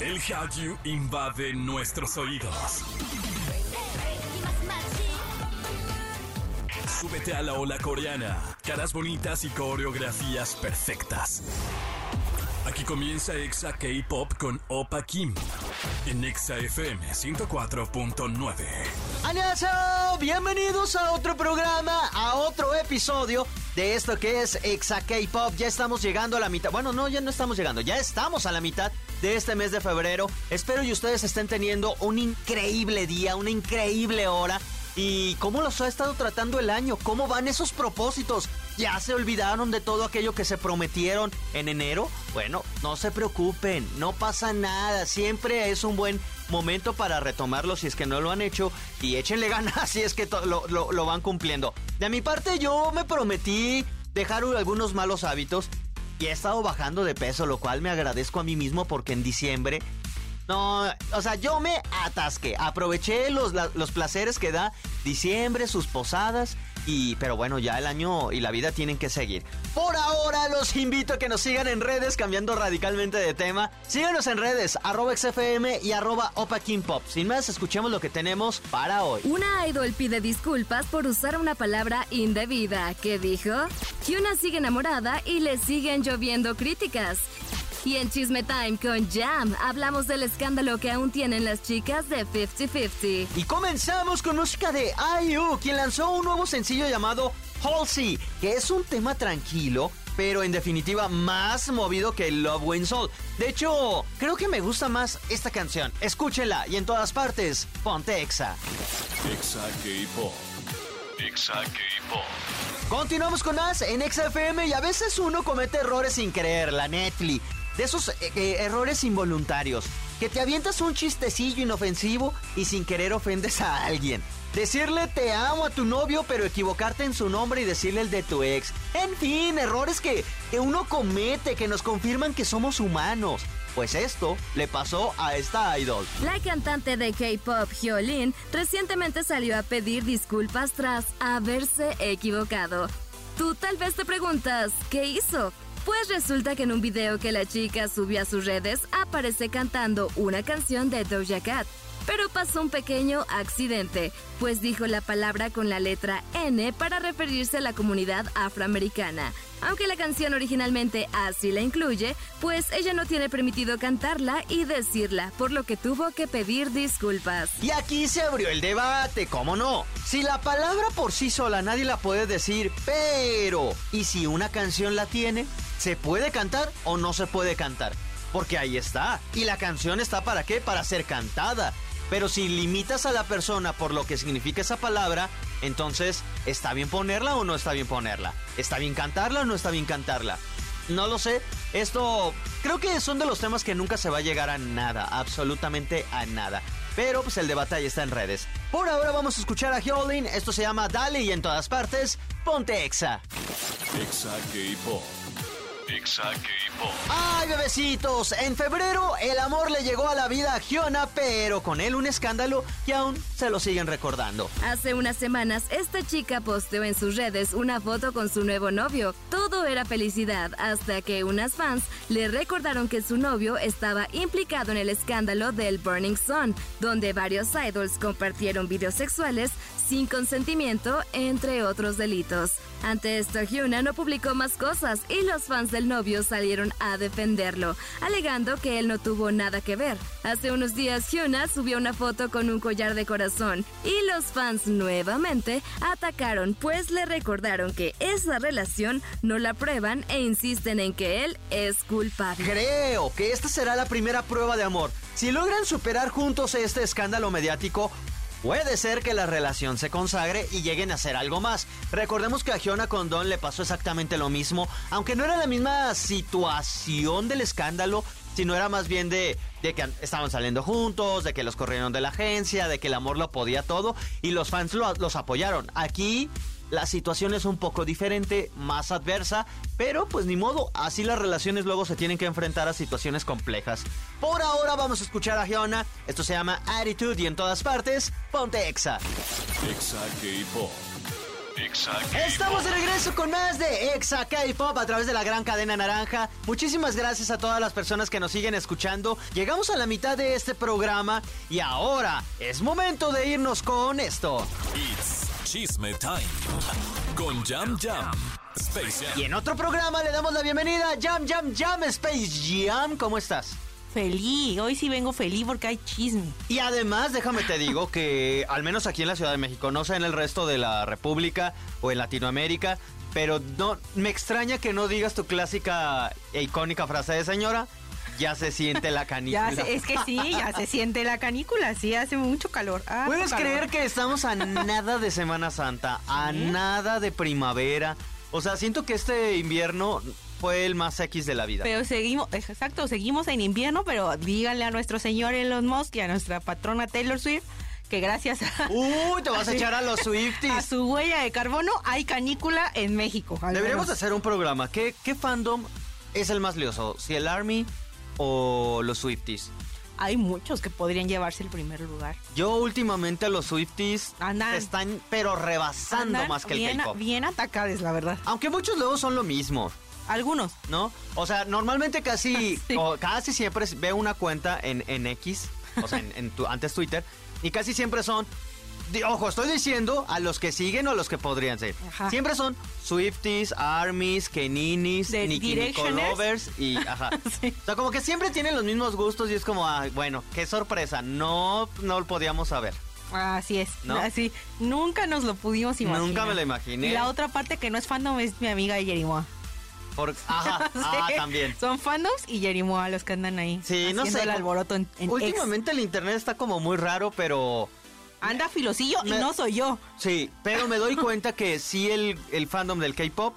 El Hallyu invade nuestros oídos. Súbete a la ola coreana. Caras bonitas y coreografías perfectas. Aquí comienza Exa K-Pop con Opa Kim. En Exa FM 104.9. ¡Annyeonghaseyo! Bienvenidos a otro programa, a otro episodio de esto que es Exa K-Pop. Ya estamos llegando a la mitad. Bueno, no, ya no estamos llegando. Ya estamos a la mitad de este mes de febrero. Espero y ustedes estén teniendo un increíble día, una increíble hora. ¿Y cómo los ha estado tratando el año? ¿Cómo van esos propósitos? ¿Ya se olvidaron de todo aquello que se prometieron en enero? Bueno, no se preocupen, no pasa nada. Siempre es un buen momento para retomarlo si es que no lo han hecho. Y échenle ganas si es que lo, lo, lo van cumpliendo. De mi parte, yo me prometí dejar algunos malos hábitos. Y he estado bajando de peso, lo cual me agradezco a mí mismo porque en diciembre no, o sea, yo me atasqué. Aproveché los, los placeres que da diciembre, sus posadas. Y, pero bueno, ya el año y la vida tienen que seguir. Por ahora los invito a que nos sigan en redes, cambiando radicalmente de tema. Síganos en redes, arroba XFM y arroba Opa Pop. Sin más, escuchemos lo que tenemos para hoy. Una idol pide disculpas por usar una palabra indebida. ¿Qué dijo? Hyuna sigue enamorada y le siguen lloviendo críticas. Y en Chisme Time con Jam hablamos del escándalo que aún tienen las chicas de 50-50. Y comenzamos con música de IU, quien lanzó un nuevo sencillo llamado Halsey, que es un tema tranquilo, pero en definitiva más movido que Love Wins All. De hecho, creo que me gusta más esta canción. Escúchenla y en todas partes, ponte Exa. Exa K-Pop. Exa K-Pop. Continuamos con más en XFM y a veces uno comete errores sin creer, la Netflix de esos eh, eh, errores involuntarios, que te avientas un chistecillo inofensivo y sin querer ofendes a alguien. Decirle te amo a tu novio pero equivocarte en su nombre y decirle el de tu ex. En fin, errores que, que uno comete, que nos confirman que somos humanos. Pues esto le pasó a esta idol. La cantante de K-pop Hyolyn recientemente salió a pedir disculpas tras haberse equivocado. Tú tal vez te preguntas, ¿qué hizo? Pues resulta que en un video que la chica subió a sus redes aparece cantando una canción de Doja Cat. Pero pasó un pequeño accidente, pues dijo la palabra con la letra N para referirse a la comunidad afroamericana. Aunque la canción originalmente así la incluye, pues ella no tiene permitido cantarla y decirla, por lo que tuvo que pedir disculpas. Y aquí se abrió el debate, ¿cómo no? Si la palabra por sí sola nadie la puede decir, pero ¿y si una canción la tiene? ¿Se puede cantar o no se puede cantar? Porque ahí está. Y la canción está para qué? Para ser cantada. Pero si limitas a la persona por lo que significa esa palabra, entonces, ¿está bien ponerla o no está bien ponerla? ¿Está bien cantarla o no está bien cantarla? No lo sé. Esto creo que son de los temas que nunca se va a llegar a nada, absolutamente a nada. Pero pues el debate ahí está en redes. Por ahora vamos a escuchar a Hyolyn. Esto se llama Dale y en todas partes, ponte Exa. Exa K-Pop. ¡Ay, bebecitos! En febrero el amor le llegó a la vida a Giona, pero con él un escándalo que aún se lo siguen recordando. Hace unas semanas, esta chica posteó en sus redes una foto con su nuevo novio. Todo era felicidad hasta que unas fans le recordaron que su novio estaba implicado en el escándalo del Burning Sun, donde varios idols compartieron videos sexuales sin consentimiento, entre otros delitos. Ante esto, Hyuna no publicó más cosas y los fans del novio salieron a defenderlo, alegando que él no tuvo nada que ver. Hace unos días, Hyuna subió una foto con un collar de corazón y los fans nuevamente atacaron, pues le recordaron que esa relación no la prueban e insisten en que él es culpable. Creo que esta será la primera prueba de amor. Si logran superar juntos este escándalo mediático, Puede ser que la relación se consagre y lleguen a hacer algo más. Recordemos que a Giona con Don le pasó exactamente lo mismo, aunque no era la misma situación del escándalo, sino era más bien de, que estaban saliendo juntos, de que los corrieron de la agencia, de que el amor lo podía todo y los fans los apoyaron. Aquí la situación es un poco diferente, más adversa, pero pues ni modo, así las relaciones luego se tienen que enfrentar a situaciones complejas. Por ahora vamos a escuchar a Giona, esto se llama Attitude y en todas partes, ponte Exa. Exa K-Pop. Estamos de regreso con más de Exa K-Pop a través de la gran cadena naranja. Muchísimas gracias a todas las personas que nos siguen escuchando. Llegamos a la mitad de este programa y ahora es momento de irnos con esto. It's Chisme Time con Jam Jam. Space Jam. Y en otro programa le damos la bienvenida a Jam Jam Jam Space Jam. ¿Cómo estás? Feliz, hoy sí vengo feliz porque hay chisme. Y además, déjame te digo que al menos aquí en la Ciudad de México, no sé en el resto de la República o en Latinoamérica, pero no me extraña que no digas tu clásica e icónica frase de señora, ya se siente la canícula. Ya se- es que sí, ya se siente la canícula, sí, hace mucho calor. harto ¿Puedes calor. creer que estamos a nada de Semana Santa, a nada de primavera? O sea, siento que este invierno fue el más X de la vida. Pero seguimos, exacto, seguimos en invierno, pero díganle a nuestro señor Elon Musk y a nuestra patrona Taylor Swift que gracias a, Uy, te vas a Sí. echar a los a Swifties. su huella de carbono hay canícula en México. Deberíamos hacer un programa. ¿Qué, ¿Qué fandom es el más lioso? ¿Si el Army o los Swifties? Hay muchos que podrían llevarse el primer lugar. Yo últimamente a los Swifties Andan. están pero rebasando Andan más que el K-pop. bien atacadas, la verdad. Aunque muchos luego son lo mismo, Algunos. ¿no? O sea, normalmente casi, Sí. o casi siempre veo una cuenta en, en X, o sea, en, en tu- antes Twitter, y casi siempre son, ojo, estoy diciendo a los que siguen o a los que podrían ser. Ajá. Siempre son Swifties, Armies, Keninis, Nicki. Lovers y ajá. Sí. O sea, como que siempre tienen los mismos gustos y es como, ah, bueno, qué sorpresa, no, no lo podíamos saber. Así es, ¿No? así. Nunca nos lo pudimos imaginar. Nunca me lo imaginé. Y la otra parte que no es fandom es mi amiga Yerimoa. Por, ajá, ah, también. Son fandoms y Yerimoa los que andan ahí. Sí, no sé, el alboroto en, en. Últimamente el internet está como muy raro, pero Anda filosillo Me- y no soy yo. sí, pero me doy cuenta que sí el, el fandom del K-pop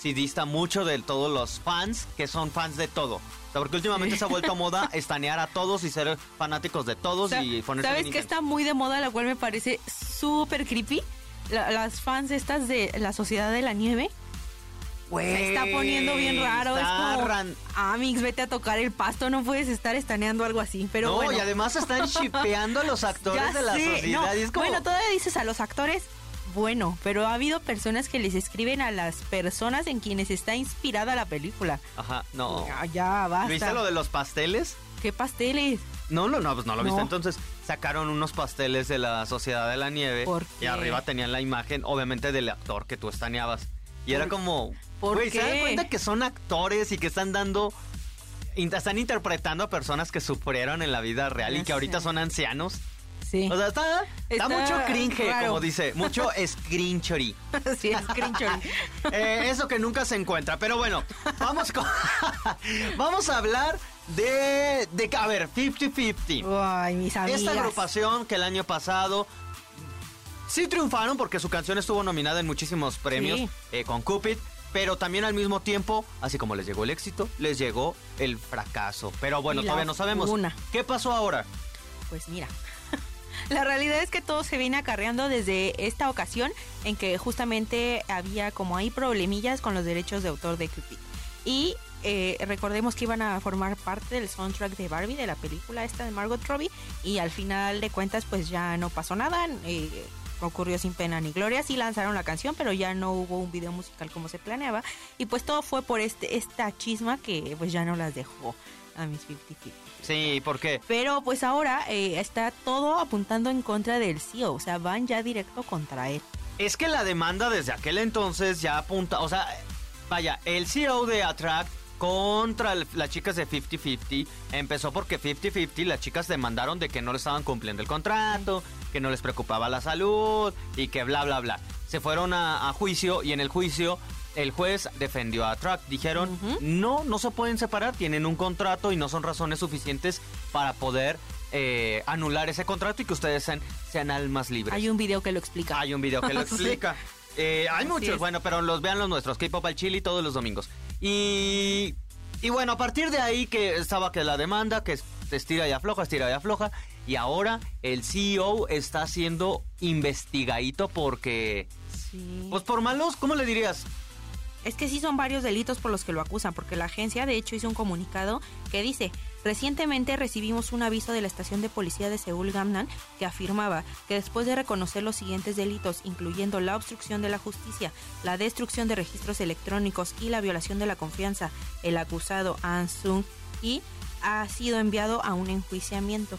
sí dista mucho de todos los fans que son fans de todo. O sea, porque últimamente se ha vuelto moda estanear a todos y ser fanáticos de todos O sea, y ponerse ¿Sabes intensos. está muy de moda, la cual me parece súper creepy? La- las fans estas de la Sociedad de la Nieve. Se está poniendo bien raro. Es como, ran- Amix, vete a tocar el pasto, no puedes estar estaneando algo así. Pero no, bueno. y además están shipeando a los actores Ya de la sé, sociedad. no, y es como, Bueno, todavía dices a los actores, bueno, pero ha habido personas que les escriben a las personas en quienes está inspirada la película. Ajá, no. Ya, ya, basta. ¿Viste lo de los pasteles? ¿Qué pasteles? No, lo, no, pues no lo viste. No. Entonces sacaron unos pasteles de la Sociedad de la Nieve ¿Por y qué? arriba tenían la imagen, obviamente, del actor que tú estaneabas. Y era ¿Por- como, por güey, ¿se dan cuenta que son actores y que están dando, están interpretando a personas que sufrieron en la vida real y que ahorita sé. son ancianos? Sí. O sea, está, está Está mucho cringe, raro. como dice, mucho screenchory. sí, screenshot. Eh, eso que nunca se encuentra. Pero bueno, vamos con, vamos a hablar de, de, a ver, 50-50. Ay, mis amigas. Esta agrupación que el año pasado sí triunfaron porque su canción estuvo nominada en muchísimos premios Sí. eh, con Cupid, pero también al mismo tiempo, así como les llegó el éxito, les llegó el fracaso. Pero bueno, todavía no sabemos. ¿Qué pasó ahora? Pues mira. La realidad es que todo se viene acarreando desde esta ocasión en que justamente había como ahí problemillas con los derechos de autor de Cupid. Y eh, recordemos que iban a formar parte del soundtrack de Barbie, de la película esta de Margot Robbie, y al final de cuentas pues ya no pasó nada, eh, ocurrió sin pena ni gloria, sí lanzaron la canción, pero ya no hubo un video musical como se planeaba, y pues todo fue por este esta chisma que pues ya no las dejó a mis 50 Sí, ¿por qué? pero pues ahora eh, está todo apuntando en contra del CEO, o sea, van ya directo contra él. Es que la demanda desde aquel entonces ya apunta, o sea, vaya, el CEO de Attract contra el- las chicas de 50-50 empezó porque 50-50 las chicas demandaron de que no le estaban cumpliendo el contrato, que no les preocupaba la salud y que bla, bla, bla. Se fueron a, a juicio y en el juicio el juez defendió a Attract. Dijeron, no, no se pueden separar, tienen un contrato y no son razones suficientes para poder eh, anular ese contrato y que ustedes sean, sean almas libres. Hay un video que lo explica. Hay un video que lo explica. Eh, hay Así muchos, es. bueno, pero los vean los nuestros, K-Pop al Chile todos los domingos. Y, y bueno, a partir de ahí que estaba que la demanda, que se estira y afloja, estira y afloja, y ahora el CEO está siendo investigadito porque, Sí. pues por malos, ¿cómo le dirías? Es que sí son varios delitos por los que lo acusan, porque la agencia de hecho hizo un comunicado que dice, Recientemente recibimos un aviso de la estación de policía de Seúl Gamnan que afirmaba que después de reconocer los siguientes delitos, incluyendo la obstrucción de la justicia, la destrucción de registros electrónicos y la violación de la confianza, el acusado An Sung y ha sido enviado a un enjuiciamiento.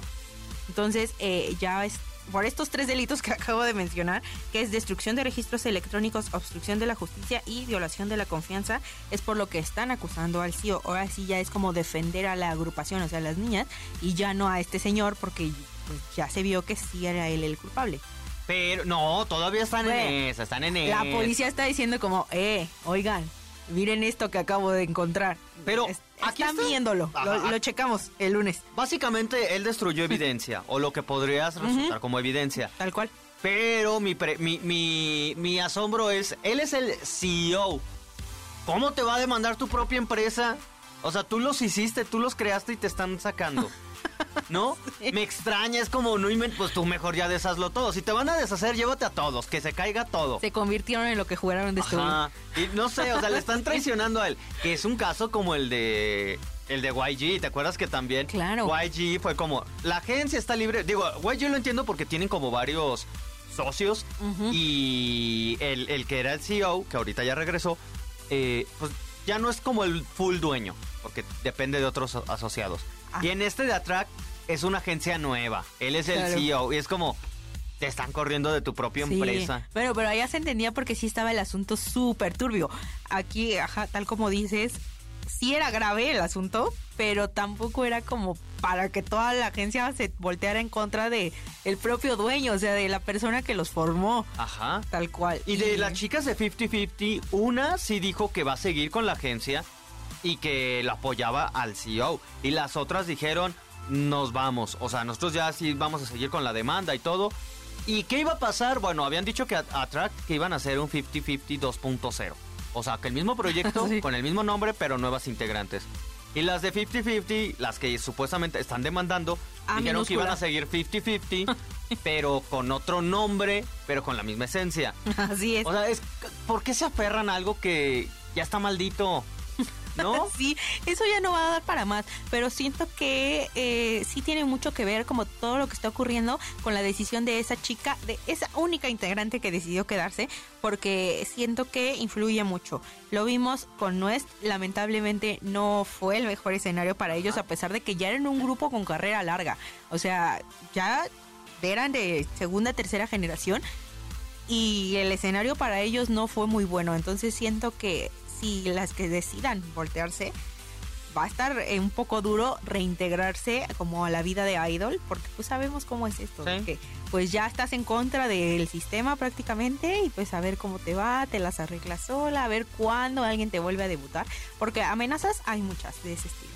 Entonces, eh, ya es por estos tres delitos que acabo de mencionar, que es destrucción de registros electrónicos, obstrucción de la justicia y violación de la confianza, es por lo que están acusando al CEO. Ahora sí ya es como defender a la agrupación, o sea, a las niñas, y ya no a este señor, porque pues, ya se vio que sí era él el culpable. Pero no, todavía están en esa, están en esa. La policía está diciendo como, eh, oigan, miren esto que acabo de encontrar. Pero Es- aquí están está. viéndolo, lo, checamos el lunes, Básicamente él destruyó evidencia, o lo que podría resultar como evidencia. tal cual. Pero mi, pre- mi, mi, mi asombro es, él es el CEO. ¿Cómo te va a demandar tu propia empresa? O sea, tú los hiciste, tú los creaste y te están sacando. ¿No? Me extraña, es como, no pues tú mejor ya deshazlo todo. Si te van a deshacer, llévate a todos, que se caiga todo. Se convirtieron en lo que jugaron de este Ajá. Y no sé, o sea, le están traicionando a él. Que es un caso como el de. El de YG, ¿te acuerdas que también? Claro. YG fue como. La agencia está libre. Digo, YG lo entiendo porque tienen como varios socios. Y el, el que era el CEO, que ahorita ya regresó, eh, pues ya no es como el full dueño. Porque depende de otros asociados. Ah. Y en este de Attract es una agencia nueva. Él es el Claro. CEO. Y es como. Te están corriendo de tu propia Sí, empresa. Pero, pero allá se entendía porque sí estaba el asunto súper turbio. Aquí, ajá, tal como dices, sí era grave el asunto, pero tampoco era como para que toda la agencia se volteara en contra de el propio dueño, o sea, de la persona que los formó, Ajá. tal cual. Y de las chicas de 50-50, una sí dijo que va a seguir con la agencia y que la apoyaba al CEO. Y las otras dijeron, nos vamos. O sea, nosotros ya sí vamos a seguir con la demanda y todo. ¿Y qué iba a pasar? Bueno, habían dicho que a- Attract que iban a hacer un 50-50 2.0. O sea, que el mismo proyecto, Sí. con el mismo nombre, pero nuevas integrantes. Y las de 50-50, las que supuestamente están demandando, A dijeron que iban a seguir 50-50, pero con otro nombre, pero con la misma esencia. Así es. O sea, es, ¿por qué se aferran a algo que ya está maldito? ¿No? Sí, eso ya no va a dar para más, pero siento que eh, sí tiene mucho que ver como todo lo que está ocurriendo con la decisión de esa chica, de esa única integrante que decidió quedarse, porque siento que influye mucho. Lo vimos con Nuest, lamentablemente no fue el mejor escenario para ellos, a pesar de que ya eran un grupo con carrera larga, o sea, ya eran de segunda, tercera generación y el escenario para ellos no fue muy bueno. Entonces siento que si las que decidan voltearse, va a estar eh, un poco duro reintegrarse como a la vida de idol, porque pues sabemos cómo es esto, Sí. que pues ya estás en contra del sistema prácticamente y pues a ver cómo te va, te las arreglas sola, a ver cuándo alguien te vuelve a debutar, porque amenazas hay muchas de ese estilo.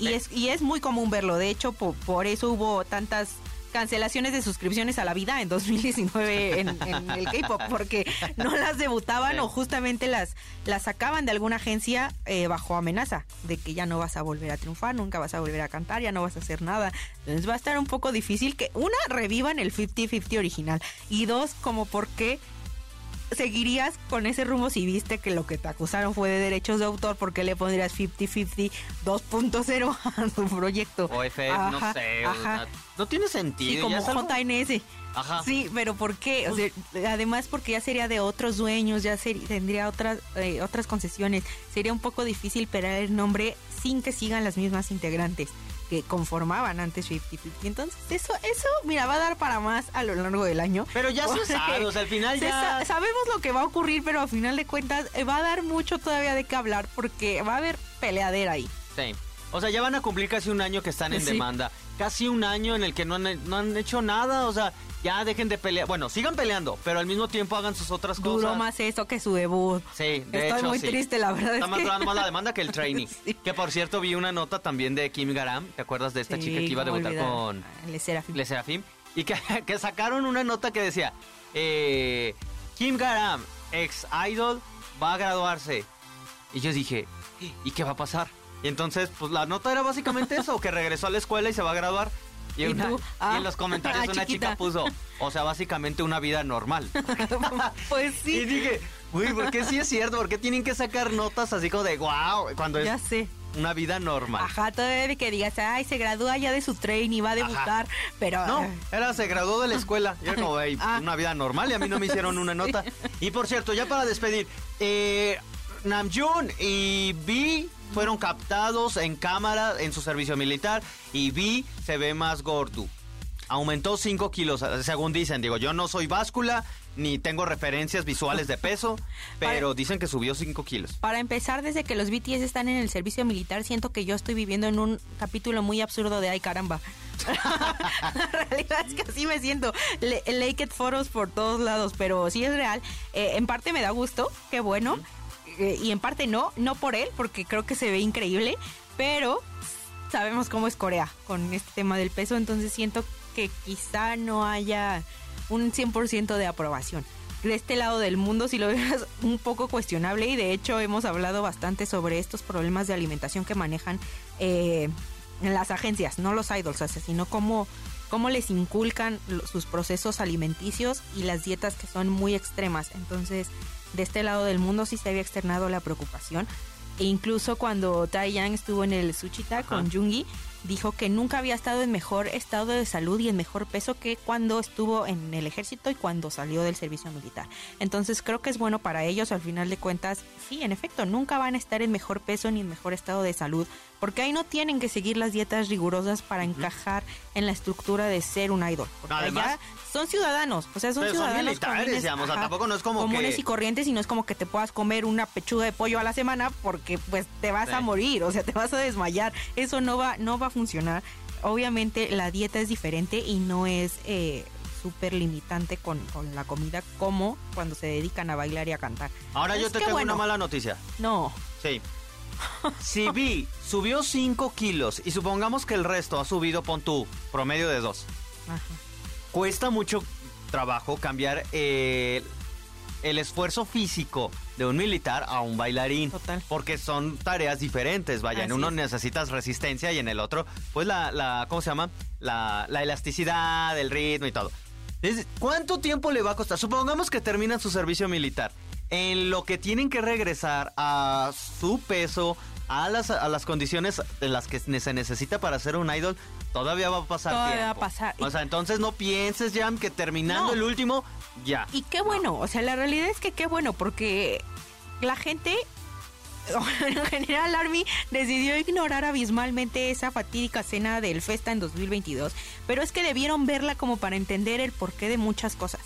Y es, y es muy común verlo, de hecho po- por eso hubo tantas cancelaciones de suscripciones a la vida en 2019 en, en el K-pop porque no las debutaban Sí. o justamente las, las sacaban de alguna agencia eh, bajo amenaza de que ya no vas a volver a triunfar, nunca vas a volver a cantar, ya no vas a hacer nada. Entonces va a estar un poco difícil que una revivan el 50-50 original y dos como por qué seguirías con ese rumbo si viste que lo que te acusaron fue de derechos de autor, ¿por qué le pondrías 50-50 2.0 a tu proyecto? O FF, no sé. ajá. no tiene Sí, sentido. como es algo- JNS. Ajá. Sí, pero ¿por qué? O sea, además porque ya sería de otros dueños, ya seri- tendría otras eh, otras concesiones. Sería un poco difícil pegar el nombre sin que sigan las mismas integrantes que conformaban antes 50-50. Entonces, eso, eso, mira, va a dar para más a lo largo del año. Pero ya se Porque sabe, o sea, al final se ya... sa- sabemos lo que va a ocurrir, pero a final de cuentas eh, va a dar mucho todavía de qué hablar porque va a haber peleadera ahí. Sí. O sea, ya van a cumplir casi un año que están en Sí. demanda. Casi un año en el que no han, no han hecho nada. O sea, ya dejen de pelear. Bueno, sigan peleando, pero al mismo tiempo hagan sus otras cosas. Duró más eso que su debut. Sí, de Estoy hecho, muy sí. triste, la verdad. Está es más que- durando más la demanda que el trainee. Sí. Que por cierto, vi una nota también de Kim Garam. ¿Te acuerdas de esta Sí, chica que iba a debutar olvidar. con Le Serafim. Le Serafim? Y que, que sacaron una nota que decía: eh, Kim Garam, ex idol, va a graduarse. Y yo dije: ¿y qué va a pasar? Y entonces, pues la nota era básicamente eso: que regresó a la escuela y se va a graduar. Y, ¿Y una- y Ah, en los comentarios ah, una chiquita. chica puso: o sea, básicamente una vida normal. pues Y sí, dije, uy, ¿por qué sí es cierto? ¿Por qué tienen que sacar notas así como de wow? Cuando es ya sé. una vida normal. Ajá, todavía de que digas, ay, se gradúa ya de su train y va a debutar, pero... No, eh, era, se graduó de la escuela. Y era como, "Ey, Ah. una vida normal y a mí no me hicieron una nota. Y por cierto, ya para despedir, eh, Namjoon y Vi fueron captados en cámara en su servicio militar y Vi se ve más gordo. Aumentó 5 kilos, según dicen. Digo, yo no soy báscula ni tengo referencias visuales de peso, pero dicen que subió 5 kilos. Para empezar, desde que los BTS están en el servicio militar, siento que yo estoy viviendo en un capítulo muy absurdo de ay caramba. La realidad es que así me siento. Le naked photos por todos lados, pero sí es real. Eh, en parte me da gusto, qué bueno. Y en parte no, no por él, porque creo que se ve increíble, pero sabemos cómo es Corea con este tema del peso, entonces siento que quizá no haya un 100% de aprobación. De este lado del mundo si lo ves un poco cuestionable y de hecho hemos hablado bastante sobre estos problemas de alimentación que manejan eh, en las agencias, no los idols, o sea, sino cómo, cómo les inculcan sus procesos alimenticios y las dietas que son muy extremas. Entonces, de este lado del mundo sí se había externado la preocupación. E incluso cuando Tai Yang estuvo en el Suchita con Jungi, dijo que nunca había estado en mejor estado de salud y en mejor peso que cuando estuvo en el ejército y cuando salió del servicio militar. Entonces creo que es bueno para ellos, al final de cuentas, sí, en efecto, nunca van a estar en mejor peso ni en mejor estado de salud, porque ahí no tienen que seguir las dietas rigurosas para encajar en la estructura de ser un idol. Porque Además- allá son ciudadanos, o sea, son Pero son ciudadanos militares, comunes, digamos, o sea, tampoco no es como comunes que- y corrientes y no es como que te puedas comer una pechuga de pollo a la semana porque pues te vas a morir, o sea, te vas a desmayar. Eso no va, no va a funcionar. Obviamente la dieta es diferente y no es eh, súper limitante con, con la comida como cuando se dedican a bailar y a cantar. Ahora yo te tengo bueno. una mala noticia. No, Sí. Si Vi subió 5 kilos y supongamos que el resto ha subido, pon tú, promedio de 2. Ajá. Cuesta mucho trabajo cambiar eh, el esfuerzo físico de un militar a un bailarín. Total. Porque son tareas diferentes, vaya. en uno es. necesitas resistencia y en el otro, pues la, la ¿cómo se llama? La, la elasticidad, el ritmo y todo. ¿Cuánto tiempo le va a costar? Supongamos que terminan su servicio militar. En lo que tienen que regresar a su peso, a las, a las condiciones de las que se necesita para ser un idol, todavía va a pasar Todavía va a tiempo. pasar. O sea, entonces no pienses, Jam, que terminando No. el último, ya. Y qué bueno, o sea, la realidad es que qué bueno, porque la gente, en general, Army decidió ignorar abismalmente esa fatídica cena del Festa en 2022, pero es que debieron verla como para entender el porqué de muchas cosas.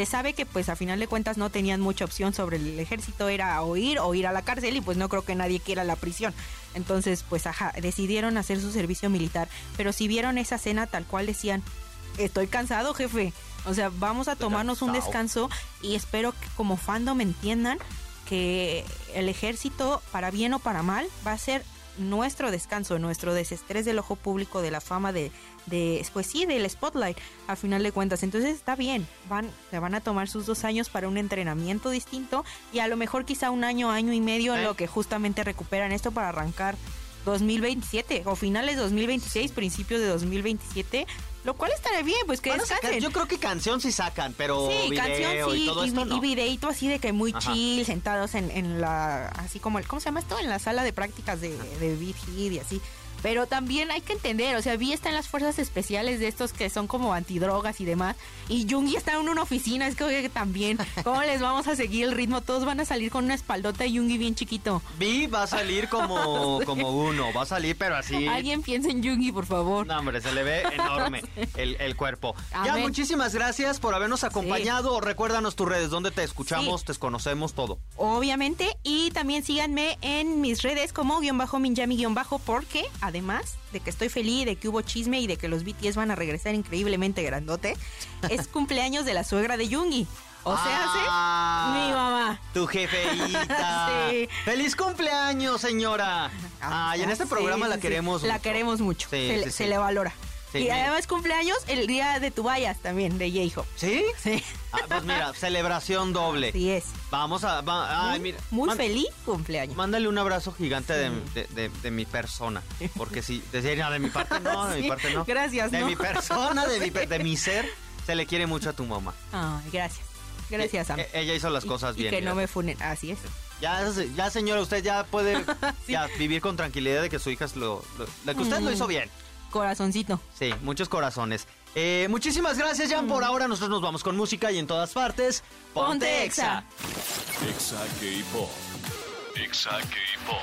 Se sabe que pues a final de cuentas no tenían mucha opción sobre el ejército, era o ir o ir a la cárcel y pues no creo que nadie quiera la prisión. Entonces pues ajá, decidieron hacer su servicio militar, pero si vieron esa cena tal cual decían, estoy cansado jefe, o sea, vamos a tomarnos un descanso y espero que como fandom entiendan que el ejército, para bien o para mal, va a ser nuestro descanso, nuestro desestrés del ojo público, de la fama, de, de pues sí, del spotlight, a final de cuentas. Entonces está bien, van, se van a tomar sus dos años para un entrenamiento distinto y a lo mejor quizá un año, año y medio en Eh. lo que justamente recuperan esto para arrancar 2027 o finales 2026, principios de 2027, lo cual estará bien, pues que descansen. yo creo que canción sí sacan, pero Sí, video canción sí, y todo esto vi- no. videíto así de que muy Ajá. chill, sentados en, en la, así como, el, ¿cómo se llama esto? En la sala de prácticas de, de Beat Hit y así. Pero también hay que entender, o sea, Vi está en las fuerzas especiales de estos que son como antidrogas y demás. Y Jungi está en una oficina, es que también, ¿cómo les vamos a seguir el ritmo? Todos van a salir con una espaldota y Jungi bien chiquito. Vi va a salir como, como uno, va a salir pero así. Alguien piensa en Jungi, por favor. No, hombre, se le ve enorme el, el cuerpo. Ya, muchísimas gracias por habernos acompañado. Recuérdanos tus redes, donde te escuchamos, Sí. te conocemos, todo. obviamente. Y también síganme en mis redes como guion bajo Minjami guion bajo porque además de que estoy feliz, de que hubo chisme y de que los BTS van a regresar increíblemente grandote, es cumpleaños de la suegra de Jungi. O sea, Ah, ¿sí? mi mamá. Tu jefeíta. Sí. ¡Feliz cumpleaños, señora! Ay, en este Sí, programa sí, la queremos La mucho. queremos mucho. Se, le valora. Sí, y además cumpleaños el día de tu vayas también, de J-Hope. ¿Sí? Sí. Ah, pues mira, celebración doble. Así es. Vamos a... va- ay, muy mira, muy man- feliz cumpleaños. Mándale un abrazo gigante de, de- de- de mi persona. Porque si, de, no, de mi parte no, de mi parte no. gracias, De ¿no? mi persona, de mi, pe- de mi ser, se le quiere mucho a tu mamá. Ay, gracias. Gracias, Sam. eh, ella hizo las Y- cosas y bien. que no me funen. Así es. Ya, ya señora, usted ya puede ya, vivir con tranquilidad de que su hija es lo, lo, que usted lo hizo mm. bien. Corazoncito. Sí, muchos corazones. Eh, muchísimas gracias, Jan. Por mm. ahora nosotros nos vamos con música y en todas partes. Ponte Exa. Exa K-Pop. Exa K-Pop.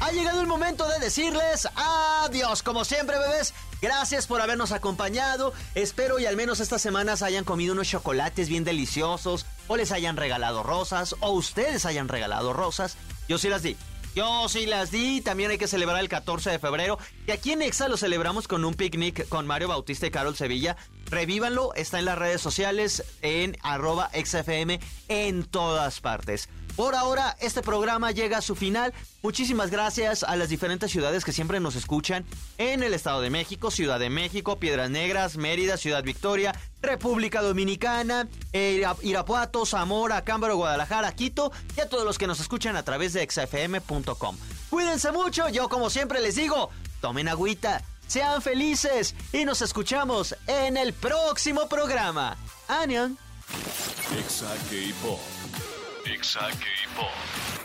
Ha llegado el momento de decirles adiós. Como siempre, bebés, gracias por habernos acompañado. Espero y al menos estas semanas hayan comido unos chocolates bien deliciosos, o les hayan regalado rosas, o ustedes hayan regalado rosas. Yo sí las di. Yo sí las di, también hay que celebrar el 14 de febrero. Y aquí en Exa lo celebramos con un picnic con Mario Bautista y Carol Sevilla. Revívanlo, está en las redes sociales, en arroba XFM, en todas partes. Por ahora, este programa llega a su final. Muchísimas gracias a las diferentes ciudades que siempre nos escuchan en el Estado de México, Ciudad de México, Piedras Negras, Mérida, Ciudad Victoria, República Dominicana, Irapuato, Zamora, Cámbaro, Guadalajara, Quito y a todos los que nos escuchan a través de xfm.com. Cuídense mucho, yo como siempre les digo, tomen agüita, sean felices y nos escuchamos en el próximo programa. ¡Anion! Exa K-Pop.